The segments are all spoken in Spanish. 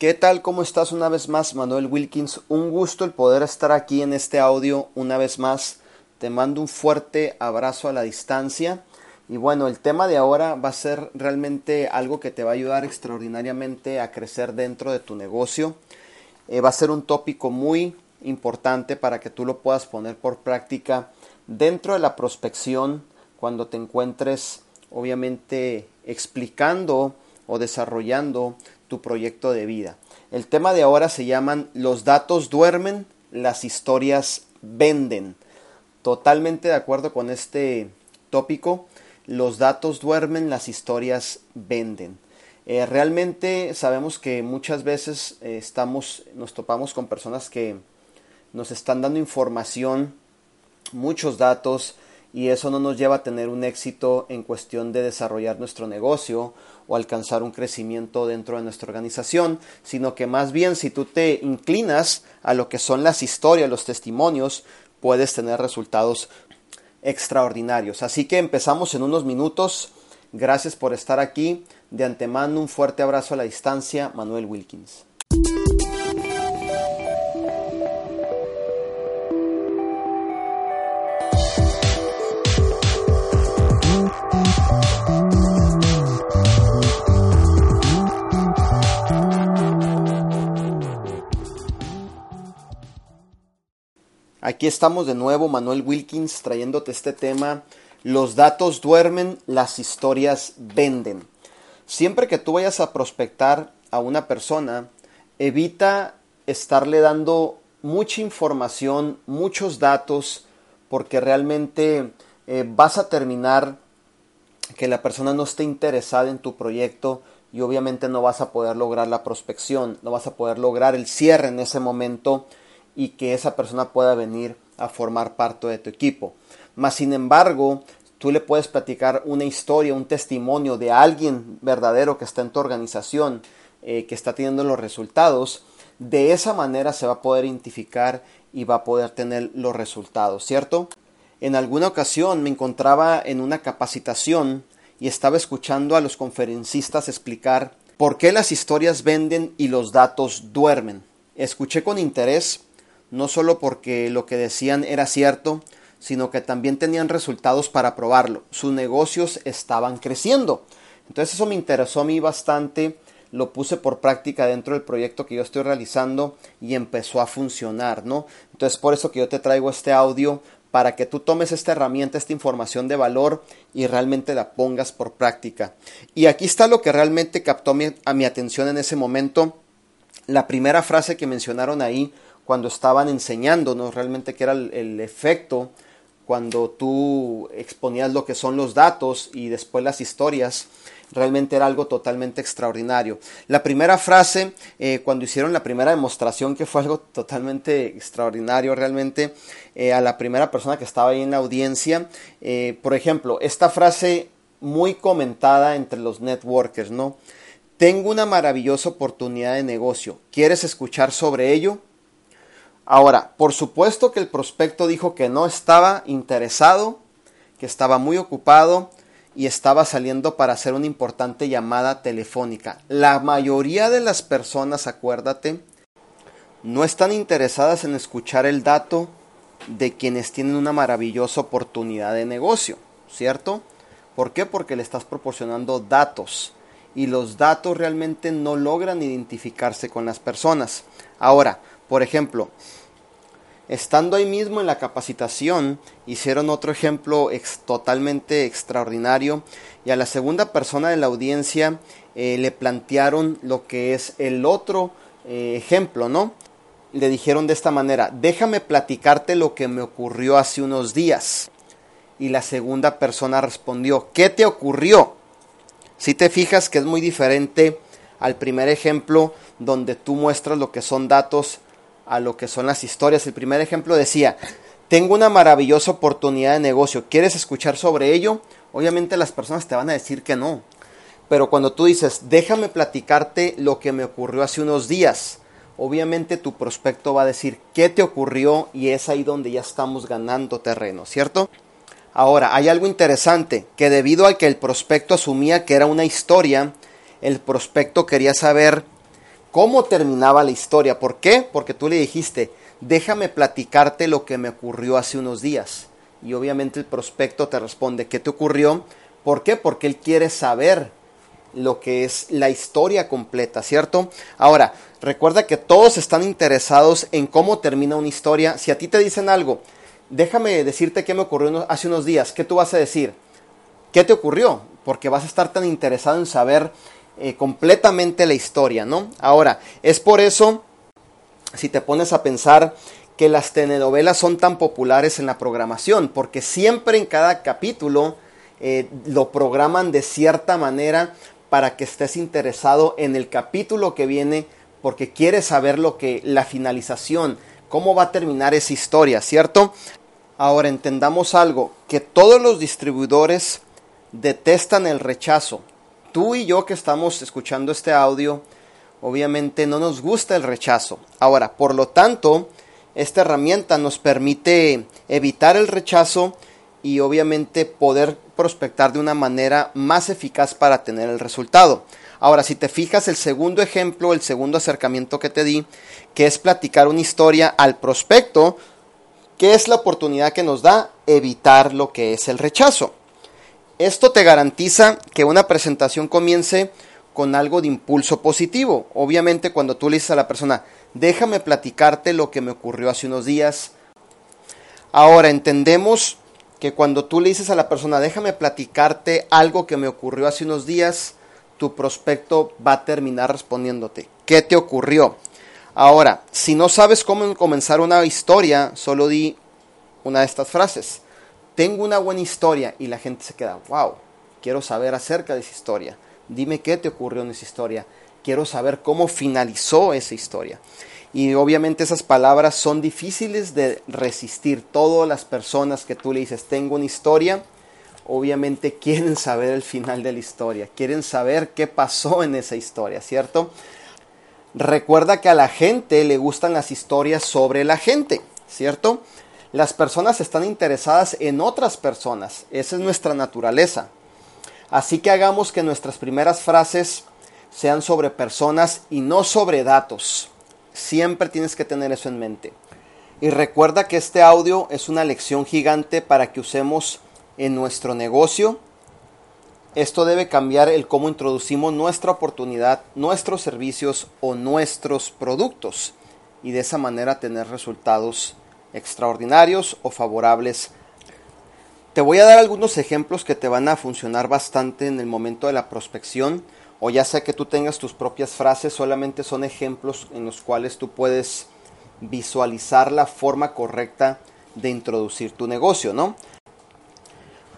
¿Qué tal? ¿Cómo estás una vez más? Manuel Wilkins. Un gusto el poder estar aquí en este audio una vez más. Te mando un fuerte abrazo a la distancia. Y bueno, el tema de ahora va a ser realmente algo que te va a ayudar extraordinariamente a crecer dentro de tu negocio. Eh, va a ser un tópico muy importante para que tú lo puedas poner por práctica dentro de la prospección cuando te encuentres obviamente explicando o desarrollando tu proyecto de vida. El tema de ahora se llaman Los datos duermen, las historias venden. Totalmente de acuerdo con este tópico. Los datos duermen, las historias venden. Eh, realmente sabemos que muchas veces eh, estamos, nos topamos con personas que nos están dando información, muchos datos, y eso no nos lleva a tener un éxito en cuestión de desarrollar nuestro negocio o alcanzar un crecimiento dentro de nuestra organización, sino que más bien si tú te inclinas a lo que son las historias, los testimonios, puedes tener resultados extraordinarios. Así que empezamos en unos minutos. Gracias por estar aquí. De antemano un fuerte abrazo a la distancia, Manuel Wilkins. Aquí estamos de nuevo, Manuel Wilkins, trayéndote este tema. Los datos duermen, las historias venden. Siempre que tú vayas a prospectar a una persona, evita estarle dando mucha información, muchos datos, porque realmente eh, vas a terminar que la persona no esté interesada en tu proyecto y obviamente no vas a poder lograr la prospección, no vas a poder lograr el cierre en ese momento y que esa persona pueda venir a formar parte de tu equipo. Mas, sin embargo, tú le puedes platicar una historia, un testimonio de alguien verdadero que está en tu organización, eh, que está teniendo los resultados. De esa manera se va a poder identificar y va a poder tener los resultados, ¿cierto? En alguna ocasión me encontraba en una capacitación y estaba escuchando a los conferencistas explicar por qué las historias venden y los datos duermen. Escuché con interés no solo porque lo que decían era cierto, sino que también tenían resultados para probarlo. Sus negocios estaban creciendo. Entonces eso me interesó a mí bastante, lo puse por práctica dentro del proyecto que yo estoy realizando y empezó a funcionar, ¿no? Entonces por eso que yo te traigo este audio para que tú tomes esta herramienta, esta información de valor y realmente la pongas por práctica. Y aquí está lo que realmente captó a mi atención en ese momento. La primera frase que mencionaron ahí cuando estaban enseñándonos realmente qué era el, efecto cuando tú exponías lo que son los datos y después las historias, realmente era algo totalmente extraordinario. La primera frase, eh, cuando hicieron la primera demostración, que fue algo totalmente extraordinario realmente, eh, a la primera persona que estaba ahí en la audiencia, eh, por ejemplo, esta frase muy comentada entre los networkers, ¿no? Tengo una maravillosa oportunidad de negocio. ¿Quieres escuchar sobre ello? Ahora, por supuesto que el prospecto dijo que no estaba interesado, que estaba muy ocupado y estaba saliendo para hacer una importante llamada telefónica. La mayoría de las personas, acuérdate, no están interesadas en escuchar el dato de quienes tienen una maravillosa oportunidad de negocio, ¿cierto? ¿Por qué? Porque le estás proporcionando datos y los datos realmente no logran identificarse con las personas. Ahora, por ejemplo, estando ahí mismo en la capacitación, hicieron otro ejemplo totalmente extraordinario y a la segunda persona de la audiencia eh, le plantearon lo que es el otro eh, ejemplo, ¿no? Le dijeron de esta manera, déjame platicarte lo que me ocurrió hace unos días. Y la segunda persona respondió, ¿qué te ocurrió? Si te fijas que es muy diferente al primer ejemplo donde tú muestras lo que son datos a lo que son las historias. El primer ejemplo decía, tengo una maravillosa oportunidad de negocio, ¿quieres escuchar sobre ello? Obviamente las personas te van a decir que no. Pero cuando tú dices, déjame platicarte lo que me ocurrió hace unos días, obviamente tu prospecto va a decir qué te ocurrió y es ahí donde ya estamos ganando terreno, ¿cierto? Ahora, hay algo interesante, que debido a que el prospecto asumía que era una historia, el prospecto quería saber cómo terminaba la historia. ¿Por qué? Porque tú le dijiste, déjame platicarte lo que me ocurrió hace unos días. Y obviamente el prospecto te responde, ¿qué te ocurrió? ¿Por qué? Porque él quiere saber lo que es la historia completa, ¿cierto? Ahora, recuerda que todos están interesados en cómo termina una historia. Si a ti te dicen algo, déjame decirte qué me ocurrió hace unos días, ¿qué tú vas a decir? ¿Qué te ocurrió? Porque vas a estar tan interesado en saber eh, completamente la historia, ¿no? Ahora, es por eso, si te pones a pensar que las telenovelas son tan populares en la programación, porque siempre en cada capítulo eh, lo programan de cierta manera para que estés interesado en el capítulo que viene, porque quieres saber lo que la finalización, cómo va a terminar esa historia, ¿cierto? Ahora entendamos algo, que todos los distribuidores detestan el rechazo, tú y yo que estamos escuchando este audio, obviamente no nos gusta el rechazo. Ahora, por lo tanto, esta herramienta nos permite evitar el rechazo y obviamente poder prospectar de una manera más eficaz para tener el resultado. Ahora, si te fijas, el segundo ejemplo, el segundo acercamiento que te di, que es platicar una historia al prospecto, ¿qué es la oportunidad que nos da? Evitar lo que es el rechazo. Esto te garantiza que una presentación comience con algo de impulso positivo. Obviamente cuando tú le dices a la persona, déjame platicarte lo que me ocurrió hace unos días. Ahora entendemos que cuando tú le dices a la persona, déjame platicarte algo que me ocurrió hace unos días, tu prospecto va a terminar respondiéndote, ¿qué te ocurrió? Ahora, si no sabes cómo comenzar una historia, solo di una de estas frases tengo una buena historia y la gente se queda, wow, quiero saber acerca de esa historia. Dime qué te ocurrió en esa historia. Quiero saber cómo finalizó esa historia. Y obviamente esas palabras son difíciles de resistir. Todas las personas que tú le dices, tengo una historia, obviamente quieren saber el final de la historia, quieren saber qué pasó en esa historia, ¿cierto? Recuerda que a la gente le gustan las historias sobre la gente, ¿cierto? Las personas están interesadas en otras personas. Esa es nuestra naturaleza. Así que hagamos que nuestras primeras frases sean sobre personas y no sobre datos. Siempre tienes que tener eso en mente. Y recuerda que este audio es una lección gigante para que usemos en nuestro negocio. Esto debe cambiar el cómo introducimos nuestra oportunidad, nuestros servicios o nuestros productos y de esa manera tener resultados extraordinarios o favorables. Te voy a dar algunos ejemplos que te van a funcionar bastante en el momento de la prospección o ya sea que tú tengas tus propias frases, solamente son ejemplos en los cuales tú puedes visualizar la forma correcta de introducir tu negocio, ¿no?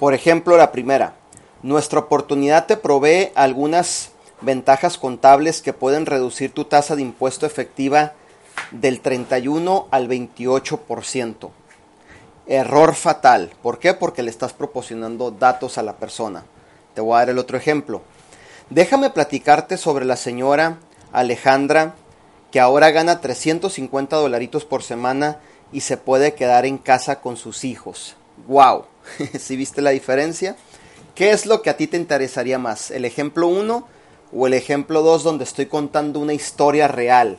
Por ejemplo, la primera, nuestra oportunidad te provee algunas ventajas contables que pueden reducir tu tasa de impuesto efectiva del 31 al 28%. Error fatal. ¿Por qué? Porque le estás proporcionando datos a la persona. Te voy a dar el otro ejemplo. Déjame platicarte sobre la señora Alejandra que ahora gana 350 dolaritos por semana y se puede quedar en casa con sus hijos. ¡Wow! ¿Sí viste la diferencia? ¿Qué es lo que a ti te interesaría más? ¿El ejemplo 1 o el ejemplo 2 donde estoy contando una historia real?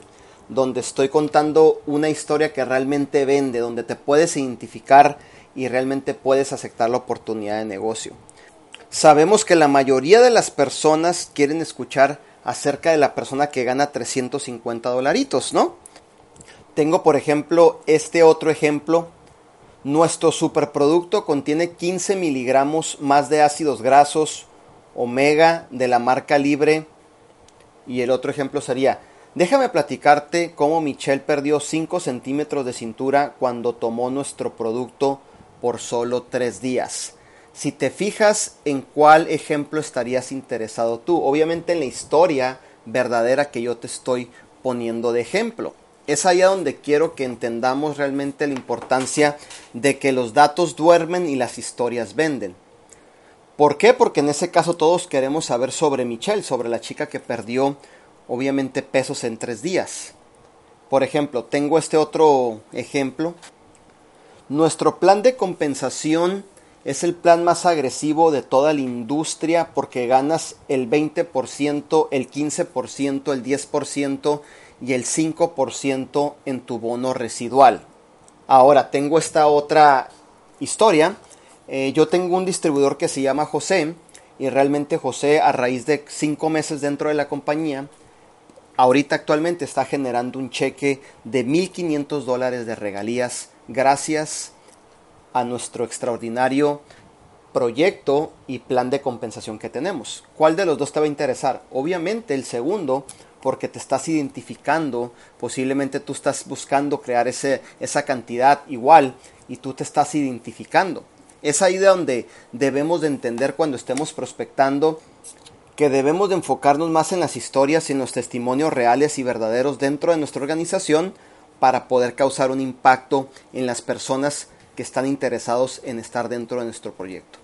Donde estoy contando una historia que realmente vende, donde te puedes identificar y realmente puedes aceptar la oportunidad de negocio. Sabemos que la mayoría de las personas quieren escuchar acerca de la persona que gana 350 dolaritos, ¿no? Tengo por ejemplo este otro ejemplo. Nuestro superproducto contiene 15 miligramos más de ácidos grasos omega de la marca libre. Y el otro ejemplo sería, déjame platicarte cómo Michelle perdió 5 centímetros de cintura cuando tomó nuestro producto por solo 3 días. Si te fijas en cuál ejemplo estarías interesado tú, obviamente en la historia verdadera que yo te estoy poniendo de ejemplo. Es allá donde quiero que entendamos realmente la importancia de que los datos duermen y las historias venden. ¿Por qué? Porque en ese caso todos queremos saber sobre Michelle, sobre la chica que perdió obviamente pesos en tres días. Por ejemplo, tengo este otro ejemplo. Nuestro plan de compensación es el plan más agresivo de toda la industria porque ganas el 20%, el 15%, el 10% y el 5% en tu bono residual. Ahora tengo esta otra historia eh, yo tengo un distribuidor que se llama José y realmente José a raíz de cinco meses dentro de la compañía, ahorita actualmente está generando un cheque de 1.500 dólares de regalías gracias a nuestro extraordinario proyecto y plan de compensación que tenemos. ¿Cuál de los dos te va a interesar? Obviamente el segundo, porque te estás identificando, posiblemente tú estás buscando crear ese, esa cantidad igual y tú te estás identificando. Es ahí de donde debemos de entender cuando estemos prospectando que debemos de enfocarnos más en las historias y en los testimonios reales y verdaderos dentro de nuestra organización para poder causar un impacto en las personas que están interesados en estar dentro de nuestro proyecto.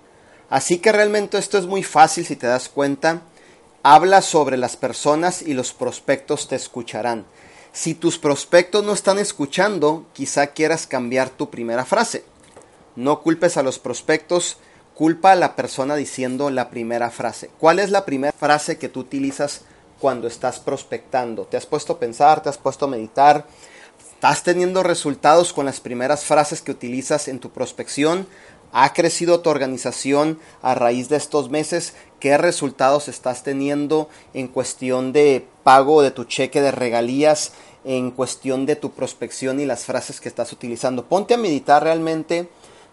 Así que realmente esto es muy fácil si te das cuenta. Habla sobre las personas y los prospectos te escucharán. Si tus prospectos no están escuchando, quizá quieras cambiar tu primera frase. No culpes a los prospectos, culpa a la persona diciendo la primera frase. ¿Cuál es la primera frase que tú utilizas cuando estás prospectando? ¿Te has puesto a pensar? ¿Te has puesto a meditar? ¿Estás teniendo resultados con las primeras frases que utilizas en tu prospección? ¿Ha crecido tu organización a raíz de estos meses? ¿Qué resultados estás teniendo en cuestión de pago de tu cheque de regalías? En cuestión de tu prospección y las frases que estás utilizando. Ponte a meditar realmente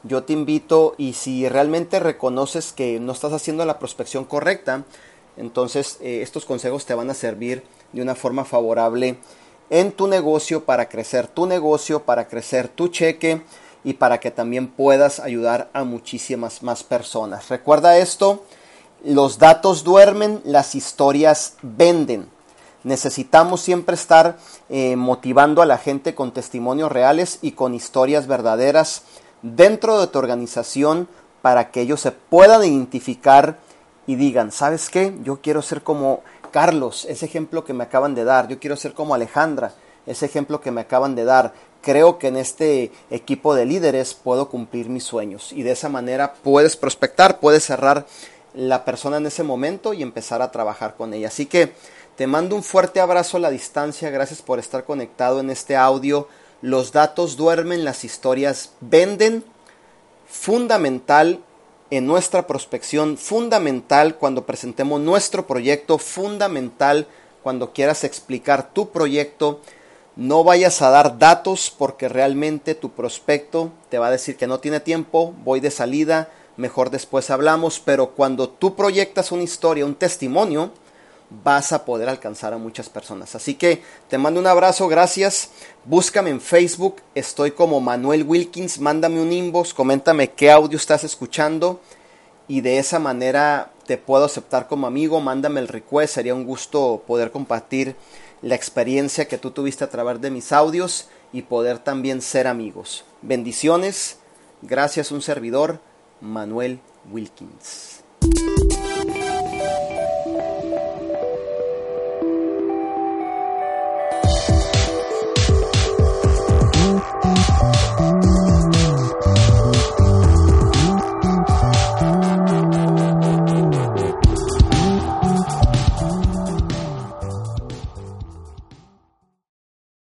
yo te invito y si realmente reconoces que no estás haciendo la prospección correcta, entonces eh, estos consejos te van a servir de una forma favorable en tu negocio para crecer tu negocio, para crecer tu cheque y para que también puedas ayudar a muchísimas más personas. Recuerda esto, los datos duermen, las historias venden. Necesitamos siempre estar eh, motivando a la gente con testimonios reales y con historias verdaderas dentro de tu organización para que ellos se puedan identificar y digan, ¿sabes qué? Yo quiero ser como Carlos, ese ejemplo que me acaban de dar, yo quiero ser como Alejandra, ese ejemplo que me acaban de dar. Creo que en este equipo de líderes puedo cumplir mis sueños y de esa manera puedes prospectar, puedes cerrar la persona en ese momento y empezar a trabajar con ella. Así que te mando un fuerte abrazo a la distancia, gracias por estar conectado en este audio los datos duermen, las historias venden, fundamental en nuestra prospección, fundamental cuando presentemos nuestro proyecto, fundamental cuando quieras explicar tu proyecto. No vayas a dar datos porque realmente tu prospecto te va a decir que no tiene tiempo, voy de salida, mejor después hablamos, pero cuando tú proyectas una historia, un testimonio, vas a poder alcanzar a muchas personas. Así que te mando un abrazo, gracias. Búscame en Facebook, estoy como Manuel Wilkins, mándame un inbox, coméntame qué audio estás escuchando y de esa manera te puedo aceptar como amigo, mándame el request, sería un gusto poder compartir la experiencia que tú tuviste a través de mis audios y poder también ser amigos. Bendiciones, gracias un servidor, Manuel Wilkins.